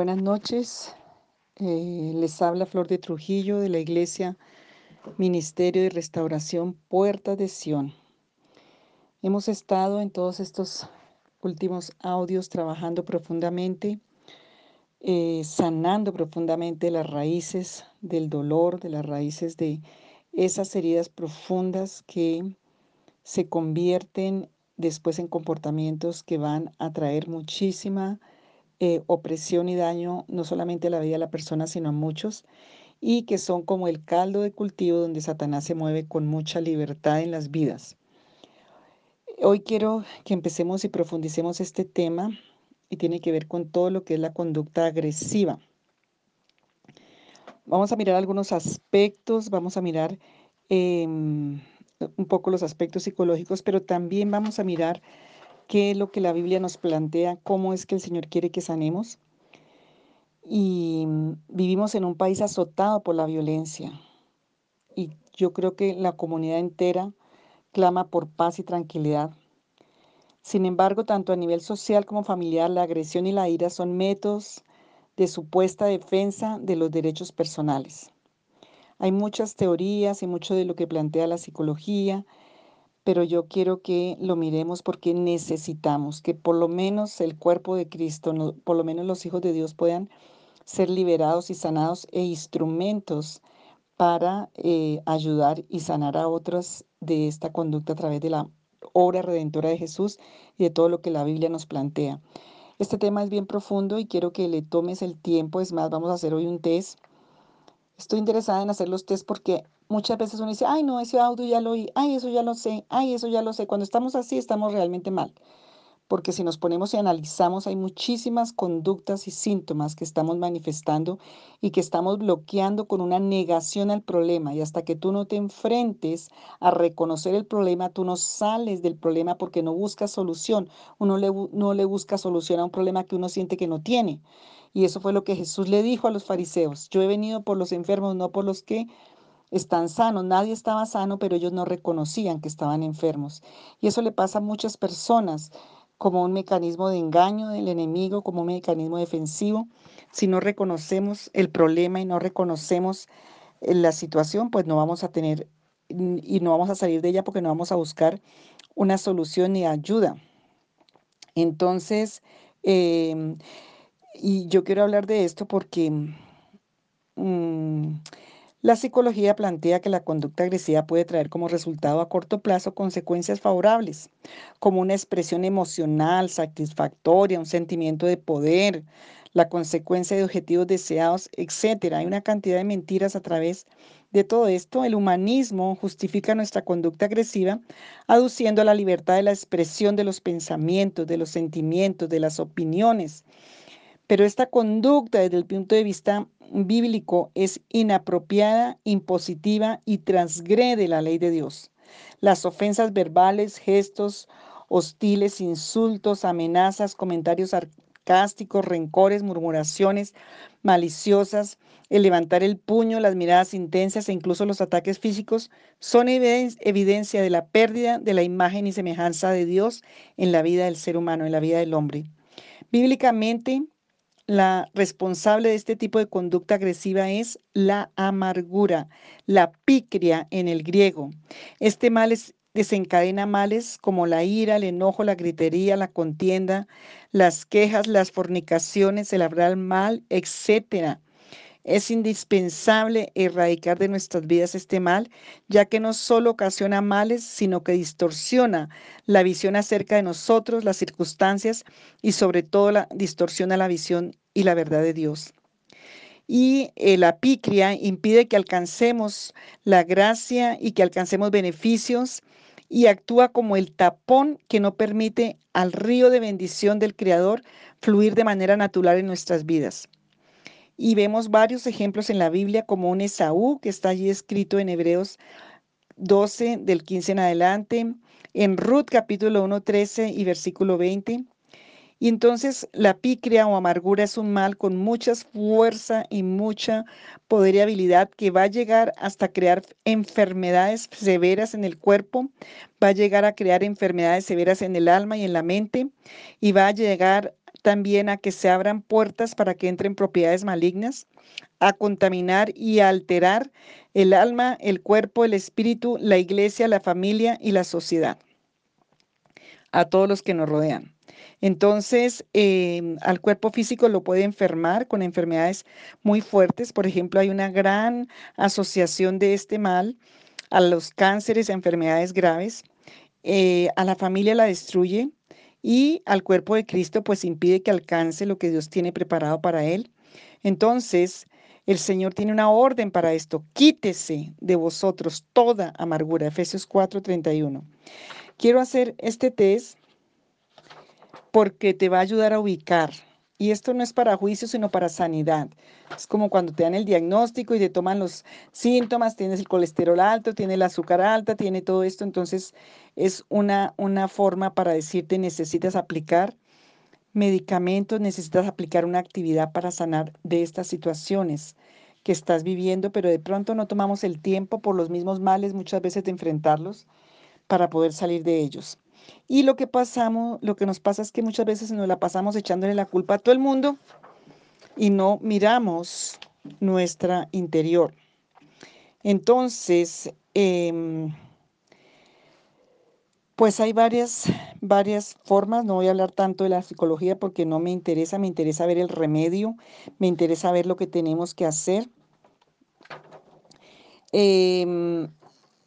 Buenas noches, eh, les habla Flor de Trujillo de la Iglesia Ministerio de Restauración Puerta de Sión. Hemos estado en todos estos últimos audios trabajando profundamente, eh, sanando profundamente las raíces del dolor, de las raíces de esas heridas profundas que se convierten después en comportamientos que van a traer muchísima eh, opresión y daño no solamente a la vida de la persona, sino a muchos, y que son como el caldo de cultivo donde Satanás se mueve con mucha libertad en las vidas. Hoy quiero que empecemos y profundicemos este tema y tiene que ver con todo lo que es la conducta agresiva. Vamos a mirar algunos aspectos, vamos a mirar em, un poco los aspectos psicológicos, pero también vamos a mirar qué es lo que la Biblia nos plantea, cómo es que el Señor quiere que sanemos. Y mm, vivimos en un país azotado por la violencia. Y yo creo que la comunidad entera clama por paz y tranquilidad. Sin embargo, tanto a nivel social como familiar, la agresión y la ira son métodos de supuesta defensa de los derechos personales. Hay muchas teorías y mucho de lo que plantea la psicología pero yo quiero que lo miremos porque necesitamos que por lo menos el cuerpo de Cristo, por lo menos los hijos de Dios puedan ser liberados y sanados e instrumentos para eh, ayudar y sanar a otras de esta conducta a través de la obra redentora de Jesús y de todo lo que la Biblia nos plantea. Este tema es bien profundo y quiero que le tomes el tiempo. Es más, vamos a hacer hoy un test. Estoy interesada en hacer los test porque muchas veces uno dice, ay, no, ese audio ya lo oí, ay, eso ya lo sé, ay, eso ya lo sé. Cuando estamos así, estamos realmente mal. Porque si nos ponemos y analizamos, hay muchísimas conductas y síntomas que estamos manifestando y que estamos bloqueando con una negación al problema. Y hasta que tú no te enfrentes a reconocer el problema, tú no sales del problema porque no buscas solución. Uno le, no le busca solución a un problema que uno siente que no tiene. Y eso fue lo que Jesús le dijo a los fariseos. Yo he venido por los enfermos, no por los que están sanos. Nadie estaba sano, pero ellos no reconocían que estaban enfermos. Y eso le pasa a muchas personas como un mecanismo de engaño del enemigo, como un mecanismo defensivo. Si no reconocemos el problema y no reconocemos eh, la situación, pues no vamos a tener y no vamos a salir de ella porque no vamos a buscar una solución ni ayuda. Entonces, em, y yo quiero hablar de esto porque mm, la psicología plantea que la conducta agresiva puede traer como resultado a corto plazo consecuencias favorables, como una expresión emocional satisfactoria, un sentimiento de poder, la consecuencia de objetivos deseados, etc. Hay una cantidad de mentiras a través de todo esto. El humanismo justifica nuestra conducta agresiva aduciendo la libertad de la expresión de los pensamientos, de los sentimientos, de las opiniones. Pero esta conducta desde el punto de vista bíblico es inapropiada, impositiva y transgrede la ley de Dios. Las ofensas verbales, gestos hostiles, insultos, amenazas, comentarios sarcásticos, rencores, murmuraciones maliciosas, el levantar el puño, las miradas intensas e incluso los ataques físicos son evidencia de la pérdida de la imagen y semejanza de Dios en la vida del ser humano, en la vida del hombre. Bíblicamente, la responsable de este tipo de conducta agresiva es la amargura, la picria en el griego. Este mal desencadena males como la ira, el enojo, la gritería, la contienda, las quejas, las fornicaciones, el hablar mal, etcétera. Es indispensable erradicar de nuestras vidas este mal, ya que no solo ocasiona males, sino que distorsiona la visión acerca de nosotros, las circunstancias y sobre todo la, distorsiona la visión y la verdad de Dios. Y eh, la picria impide que alcancemos la gracia y que alcancemos beneficios y actúa como el tapón que no permite al río de bendición del Creador fluir de manera natural en nuestras vidas. Y vemos varios ejemplos en la Biblia, como un Esaú, que está allí escrito en Hebreos 12, del 15 en adelante, en Ruth capítulo 1, 13 y versículo 20. Y entonces la picria o amargura es un mal con mucha fuerza y mucha poder y habilidad que va a llegar hasta crear enfermedades severas en el cuerpo, va a llegar a crear enfermedades severas en el alma y en la mente y va a llegar también a que se abran puertas para que entren propiedades malignas, a contaminar y a alterar el alma, el cuerpo, el espíritu, la iglesia, la familia y la sociedad, a todos los que nos rodean. Entonces, em, al cuerpo físico lo puede enfermar con enfermedades muy fuertes. Por ejemplo, hay una gran asociación de este mal a los cánceres, a enfermedades graves. Eh, a la familia la destruye y al cuerpo de Cristo pues impide que alcance lo que Dios tiene preparado para él. Entonces, el Señor tiene una orden para esto. Quítese de vosotros toda amargura. Efesios 4:31. Quiero hacer este test porque te va a ayudar a ubicar. Y esto no es para juicio, sino para sanidad. Es como cuando te dan el diagnóstico y te toman los síntomas, tienes el colesterol alto, tienes el azúcar alta, tiene todo esto. Entonces es una, una forma para decirte necesitas aplicar medicamentos, necesitas aplicar una actividad para sanar de estas situaciones que estás viviendo, pero de pronto no tomamos el tiempo por los mismos males muchas veces de enfrentarlos para poder salir de ellos. Y lo que pasamos, lo que nos pasa es que muchas veces nos la pasamos echándole la culpa a todo el mundo y no miramos nuestra interior. Entonces, em, pues hay varias, varias formas, no voy a hablar tanto de la psicología porque no me interesa, me interesa ver el remedio, me interesa ver lo que tenemos que hacer. Em,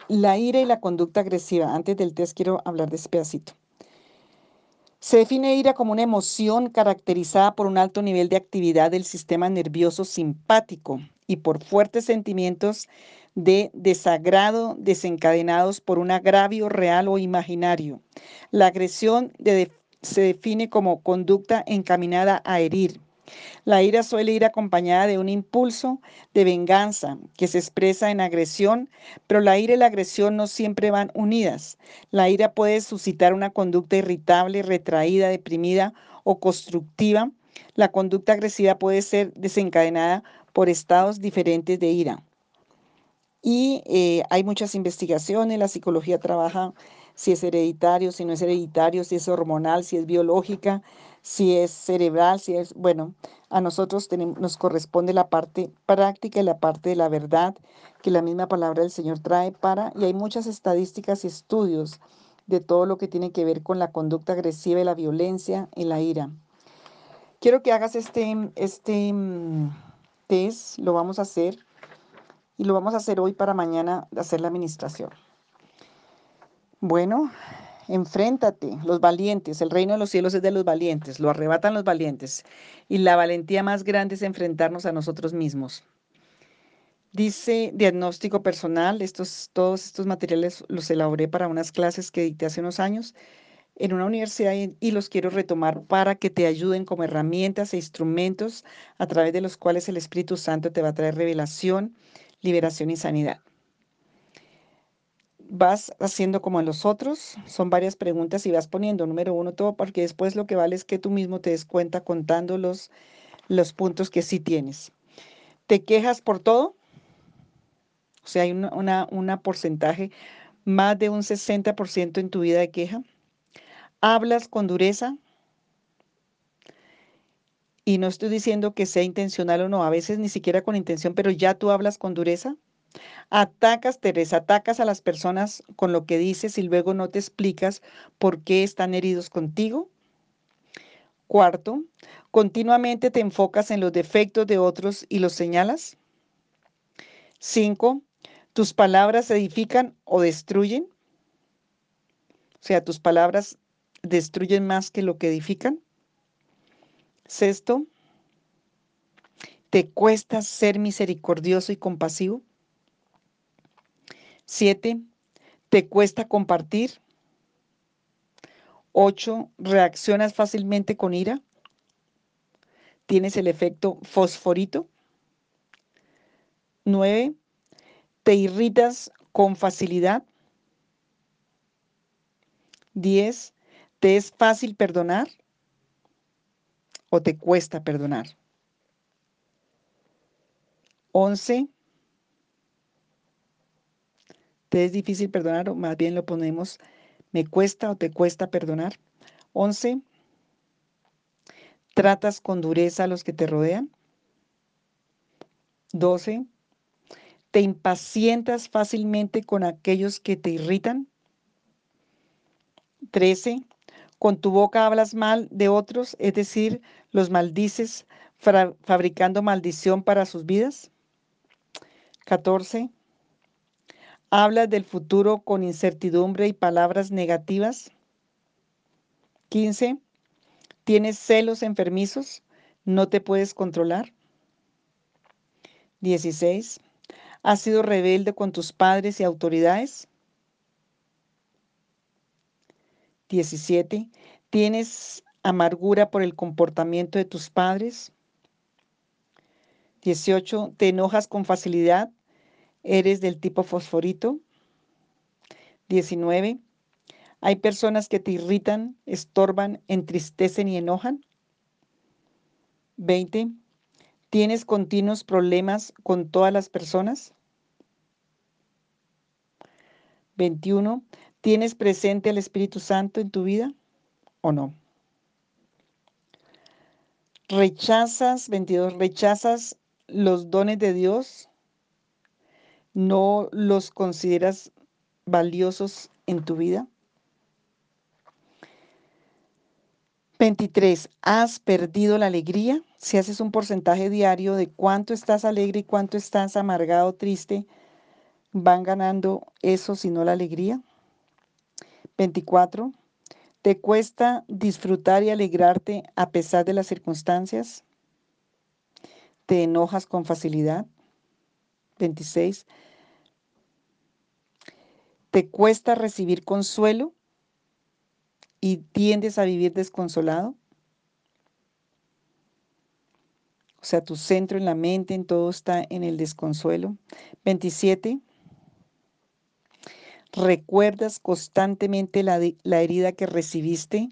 la ira y la conducta agresiva. Antes del test quiero hablar de ese pedacito. Se define ira como una emoción caracterizada por un alto nivel de actividad del sistema nervioso simpático y por fuertes sentimientos de desagrado desencadenados por un agravio real o imaginario. La agresión se define como conducta encaminada a herir, la ira suele ir acompañada de un impulso de venganza que se expresa en agresión, pero la ira y la agresión no siempre van unidas. La ira puede suscitar una conducta irritable, retraída, deprimida o constructiva. La conducta agresiva puede ser desencadenada por estados diferentes de ira. Y eh, hay muchas investigaciones, la psicología trabaja si es hereditario, si no es hereditario, si es hormonal, si es biológica, si es cerebral, si es, bueno, a nosotros nos corresponde la parte práctica y la parte de la verdad que la misma palabra del Señor trae para, y hay muchas estadísticas y estudios de todo lo que tiene que ver con la conducta agresiva y la violencia y la ira. Quiero que hagas este, este mm, test, lo vamos a hacer y lo vamos a hacer hoy para mañana hacer la administración. Bueno, enfréntate, los valientes, el reino de los cielos es de los valientes, lo arrebatan los valientes. Y la valentía más grande es enfrentarnos a nosotros mismos. Dice diagnóstico personal, estos, todos estos materiales los elaboré para unas clases que dicté hace unos años en una universidad y los quiero retomar para que te ayuden como herramientas e instrumentos a través de los cuales el Espíritu Santo te va a traer revelación, liberación y sanidad vas haciendo como en los otros, son varias preguntas y vas poniendo número uno todo, porque después lo que vale es que tú mismo te des cuenta contando los, los puntos que sí tienes. ¿Te quejas por todo? O sea, hay una, una porcentaje, más de un 60% en tu vida de queja. ¿Hablas con dureza? Y no estoy diciendo que sea intencional o no, a veces ni siquiera con intención, pero ya tú hablas con dureza. Atacas, Teresa, atacas a las personas con lo que dices y luego no te explicas por qué están heridos contigo. Cuarto, continuamente te enfocas en los defectos de otros y los señalas. Cinco, tus palabras edifican o destruyen. O sea, tus palabras destruyen más que lo que edifican. Sexto, te cuesta ser misericordioso y compasivo. Siete, ¿te cuesta compartir? Ocho, ¿reaccionas fácilmente con ira? ¿Tienes el efecto fosforito? Nueve, ¿te irritas con facilidad? Diez, ¿te es fácil perdonar o te cuesta perdonar? Once, ¿Te es difícil perdonar o más bien lo ponemos, me cuesta o te cuesta perdonar? 11. ¿Tratas con dureza a los que te rodean? 12. ¿Te impacientas fácilmente con aquellos que te irritan? 13. Con tu boca hablas mal de otros, es decir, los maldices fabricando maldición para sus vidas. 14. Hablas del futuro con incertidumbre y palabras negativas. 15. Tienes celos enfermizos, no te puedes controlar. 16. ¿Has sido rebelde con tus padres y autoridades? 17. ¿Tienes amargura por el comportamiento de tus padres? 18. ¿Te enojas con facilidad? ¿Eres del tipo fosforito? 19. ¿Hay personas que te irritan, estorban, entristecen y enojan? 20. ¿Tienes continuos problemas con todas las personas? 21. ¿Tienes presente al Espíritu Santo en tu vida o no? Rechazas, 22, rechazas los dones de Dios, no los consideras valiosos en tu vida. 23. ¿Has perdido la alegría? Si haces un porcentaje diario de cuánto estás alegre y cuánto estás amargado, triste, van ganando eso, si no la alegría. 24. ¿Te cuesta disfrutar y alegrarte a pesar de las circunstancias? ¿Te enojas con facilidad? 26. ¿Te cuesta recibir consuelo y tiendes a vivir desconsolado? O sea, tu centro en la mente, en todo está en el desconsuelo. 27. ¿Recuerdas constantemente la, la herida que recibiste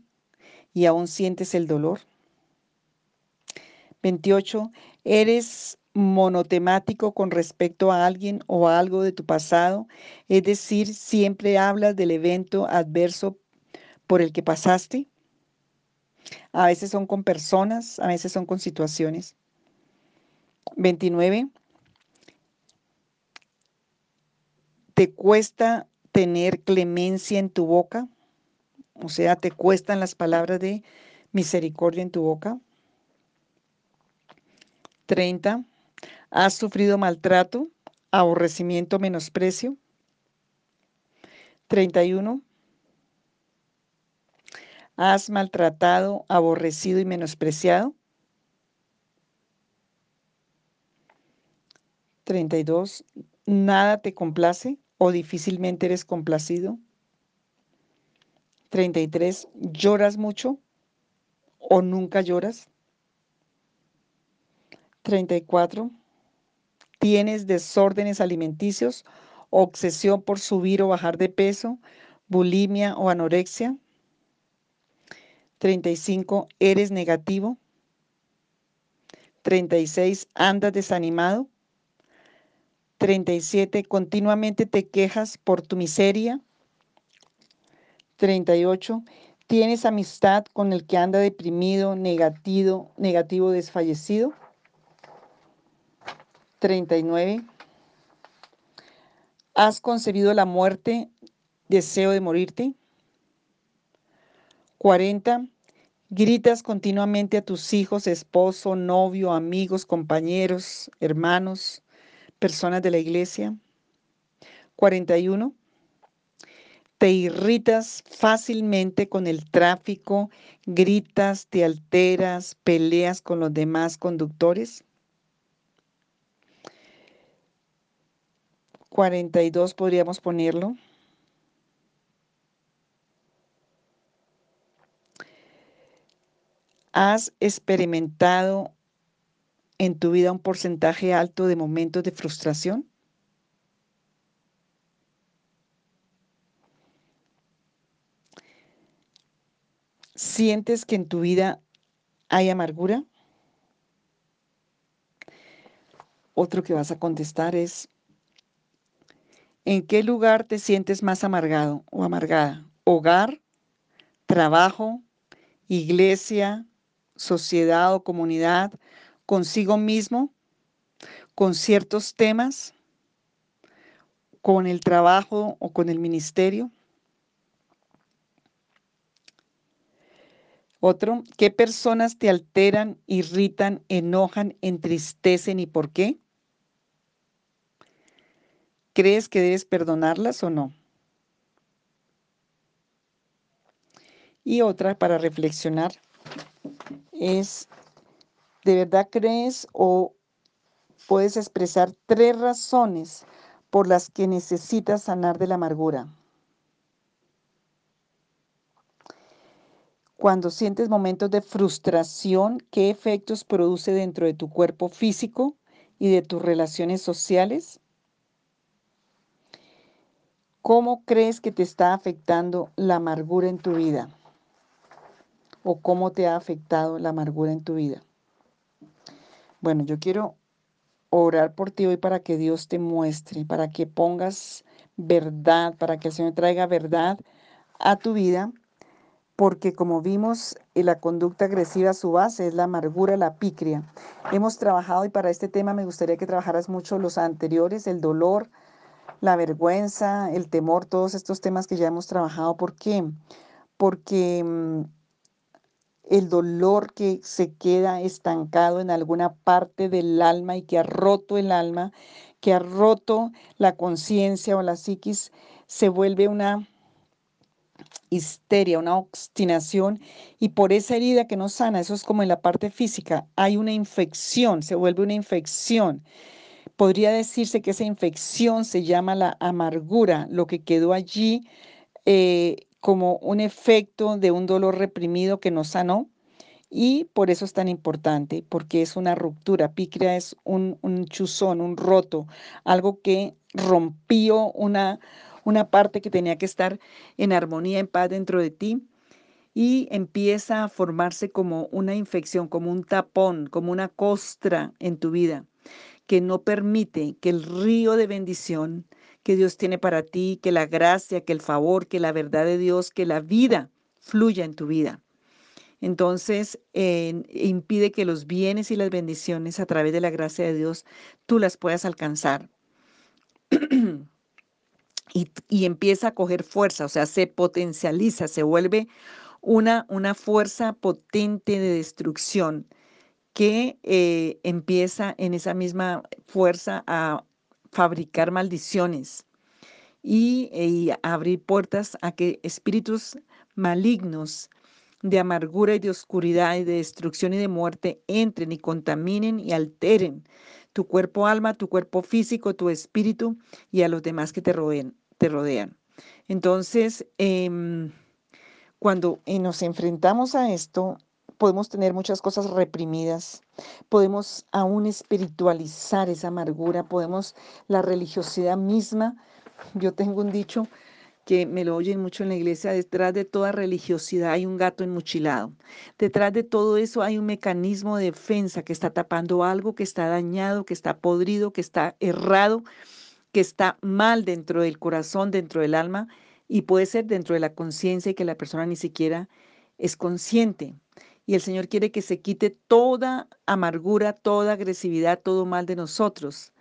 y aún sientes el dolor? 28. ¿Eres monotemático con respecto a alguien o a algo de tu pasado? Es decir, siempre hablas del evento adverso por el que pasaste. A veces son con personas, a veces son con situaciones. 29. ¿Te cuesta tener clemencia en tu boca? O sea, ¿te cuestan las palabras de misericordia en tu boca? 30. ¿Has sufrido maltrato, aborrecimiento, menosprecio? 31. ¿Has maltratado, aborrecido y menospreciado? 32. ¿Nada te complace o difícilmente eres complacido? 33. ¿Lloras mucho o nunca lloras? 34. ¿Tienes desórdenes alimenticios, obsesión por subir o bajar de peso, bulimia o anorexia? 35. ¿Eres negativo? 36. ¿Andas desanimado? 37. Continuamente te quejas por tu miseria. 38. ¿Tienes amistad con el que anda deprimido, negativo, negativo, desfallecido? 39. ¿Has concebido la muerte, deseo de morirte? 40. Gritas continuamente a tus hijos, esposo, novio, amigos, compañeros, hermanos, personas de la iglesia. 41. Te irritas fácilmente con el tráfico, gritas, te alteras, peleas con los demás conductores. 42 podríamos ponerlo. ¿Has experimentado en tu vida un porcentaje alto de momentos de frustración? ¿Sientes que en tu vida hay amargura? Otro que vas a contestar es, ¿en qué lugar te sientes más amargado o amargada? ¿Hogar? ¿Trabajo? ¿Iglesia? sociedad o comunidad, consigo mismo, con ciertos temas, con el trabajo o con el ministerio. Otro, ¿qué personas te alteran, irritan, enojan, entristecen y por qué? ¿Crees que debes perdonarlas o no? Y otra para reflexionar es, ¿de verdad crees o puedes expresar tres razones por las que necesitas sanar de la amargura? Cuando sientes momentos de frustración, ¿qué efectos produce dentro de tu cuerpo físico y de tus relaciones sociales? ¿Cómo crees que te está afectando la amargura en tu vida? ¿O cómo te ha afectado la amargura en tu vida? Bueno, yo quiero orar por ti hoy para que Dios te muestre, para que pongas verdad, para que el Señor traiga verdad a tu vida porque como vimos, eh, la conducta agresiva, su base es la amargura, la picria. Hemos trabajado y para este tema me gustaría que trabajaras mucho los anteriores, el dolor, la vergüenza, el temor, todos estos temas que ya hemos trabajado. ¿Por qué? Porque mm, el dolor que se queda estancado en alguna parte del alma y que ha roto el alma, que ha roto la conciencia o la psiquis, se vuelve una histeria, una obstinación y por esa herida que no sana, eso es como en la parte física, hay una infección, se vuelve una infección. Podría decirse que esa infección se llama la amargura, lo que quedó allí eh, como un efecto de un dolor reprimido que no sanó. Y por eso es tan importante, porque es una ruptura. Picria es un, un chuzón, un roto, algo que rompió una, una parte que tenía que estar en armonía, en paz dentro de ti, y empieza a formarse como una infección, como un tapón, como una costra en tu vida, que no permite que el río de bendición que Dios tiene para ti, que la gracia, que el favor, que la verdad de Dios, que la vida fluya en tu vida. Entonces, impide que los bienes y las bendiciones a través de la gracia de Dios tú las puedas alcanzar. y, empieza a coger fuerza, o sea, se potencializa, se vuelve una, una fuerza potente de destrucción que eh, empieza en esa misma fuerza a fabricar maldiciones y, abrir puertas a que espíritus malignos de amargura y de oscuridad y de destrucción y de muerte entren y contaminen y alteren tu cuerpo alma, tu cuerpo físico, tu espíritu y a los demás que te rodeen te rodean. Entonces, em, cuando eh, nos enfrentamos a esto, podemos tener muchas cosas reprimidas, podemos aún espiritualizar esa amargura, podemos la religiosidad misma. Yo tengo un dicho que me lo oyen mucho en la iglesia, detrás de toda religiosidad hay un gato enmuchilado. Detrás de todo eso hay un mecanismo de defensa que está tapando algo que está dañado, que está podrido, que está errado que está mal dentro del corazón, dentro del alma, y puede ser dentro de la conciencia y que la persona ni siquiera es consciente. Y el Señor quiere que se quite toda amargura, toda agresividad, todo mal de nosotros.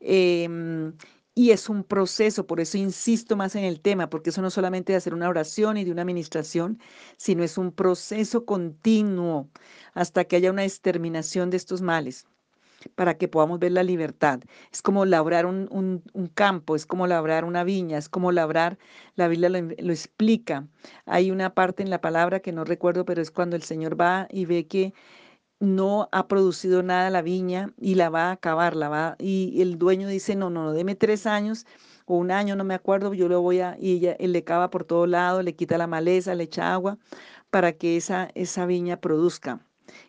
Em, y es un proceso, por eso insisto más en el tema, porque eso no solamente de hacer una oración y de una administración, sino es un proceso continuo hasta que haya una exterminación de estos males para que podamos ver la libertad. Es como labrar un, campo, es como labrar una viña, es como labrar, la Biblia lo, lo, explica. Hay una parte en la palabra que no recuerdo, pero es cuando el Señor va y ve que no ha producido nada la viña y la va a acabar, la va, y el dueño dice, no, no, no, deme tres años o un año, no me acuerdo, yo lo voy a, y ella, él le cava por todo lado, le quita la maleza, le echa agua para que esa, esa viña produzca.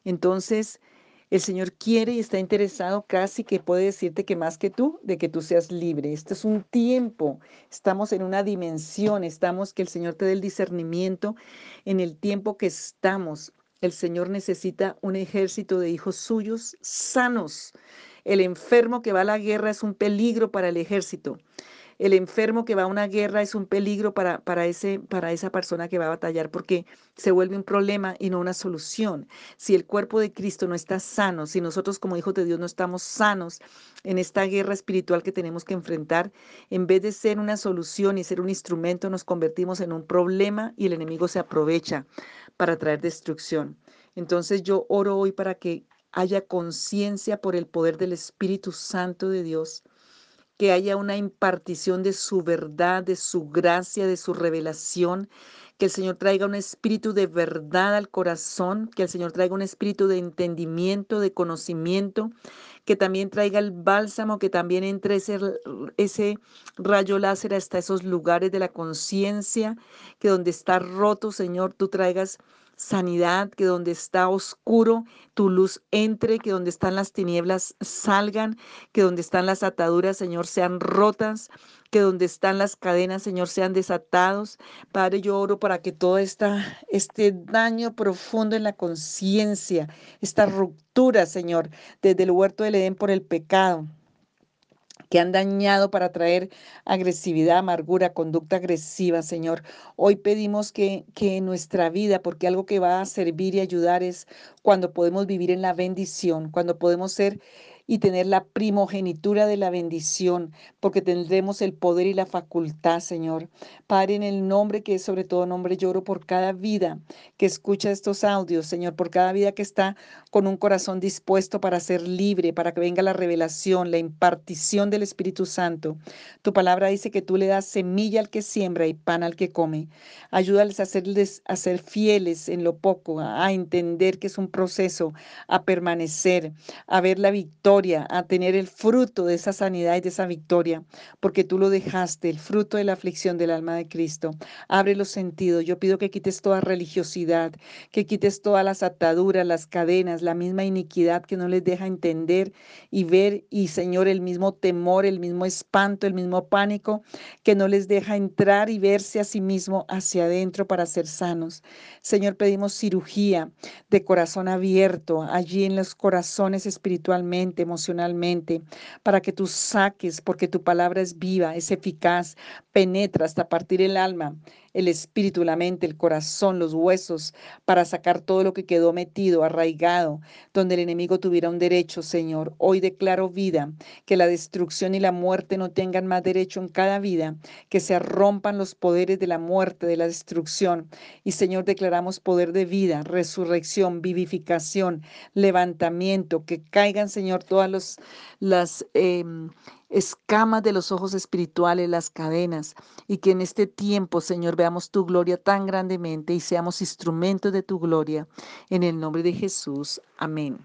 Entonces, el Señor quiere y está interesado casi que puede decirte que más que tú, de que tú seas libre. Este es un tiempo, estamos en una dimensión, estamos que el Señor te dé el discernimiento en el tiempo que estamos. El Señor necesita un ejército de hijos suyos sanos. El enfermo que va a la guerra es un peligro para el ejército. El enfermo que va a una guerra es un peligro para, para, ese, para esa persona que va a batallar porque se vuelve un problema y no una solución. Si el cuerpo de Cristo no está sano, si nosotros como hijos de Dios no estamos sanos en esta guerra espiritual que tenemos que enfrentar, en vez de ser una solución y ser un instrumento, nos convertimos en un problema y el enemigo se aprovecha para traer destrucción. Entonces yo oro hoy para que haya conciencia por el poder del Espíritu Santo de Dios, que haya una impartición de su verdad, de su gracia, de su revelación, que el Señor traiga un espíritu de verdad al corazón, que el Señor traiga un espíritu de entendimiento, de conocimiento, que también traiga el bálsamo, que también entre ese, ese rayo láser hasta esos lugares de la conciencia, que donde está roto, Señor, tú traigas sanidad, que donde está oscuro tu luz entre, que donde están las tinieblas salgan, que donde están las ataduras, Señor, sean rotas, que donde están las cadenas, Señor, sean desatados. Padre, yo oro para que todo este daño profundo en la conciencia, esta ruptura, Señor, desde el huerto del Edén por el pecado, que han dañado para traer agresividad, amargura, conducta agresiva, Señor. Hoy pedimos que, que nuestra vida, porque algo que va a servir y ayudar es cuando podemos vivir en la bendición, cuando podemos ser y tener la primogenitura de la bendición, porque tendremos el poder y la facultad, Señor. Padre, en el nombre que es sobre todo nombre, lloro por cada vida que escucha estos audios, Señor, por cada vida que está con un corazón dispuesto para ser libre, para que venga la revelación, la impartición del Espíritu Santo. Tu palabra dice que tú le das semilla al que siembra y pan al que come. Ayúdales a, hacerles, a ser fieles en lo poco, a entender que es un proceso, a permanecer, a ver la victoria a tener el fruto de esa sanidad y de esa victoria, porque tú lo dejaste, el fruto de la aflicción del alma de Cristo. Abre los sentidos. Yo pido que quites toda religiosidad, que quites todas las ataduras, las cadenas, la misma iniquidad que no les deja entender y ver, y Señor, el mismo temor, el mismo espanto, el mismo pánico que no les deja entrar y verse a sí mismo hacia adentro para ser sanos. Señor, pedimos cirugía de corazón abierto allí en los corazones espiritualmente emocionalmente, para que tú saques, porque tu palabra es viva, es eficaz, penetra hasta partir el alma el espíritu, la mente, el corazón, los huesos, para sacar todo lo que quedó metido, arraigado, donde el enemigo tuviera un derecho, Señor. Hoy declaro vida, que la destrucción y la muerte no tengan más derecho en cada vida, que se rompan los poderes de la muerte, de la destrucción. Y Señor, declaramos poder de vida, resurrección, vivificación, levantamiento, que caigan, Señor, todas las... Em, escamas de los ojos espirituales, las cadenas, y que en este tiempo, Señor, veamos tu gloria tan grandemente y seamos instrumentos de tu gloria. En el nombre de Jesús. Amén.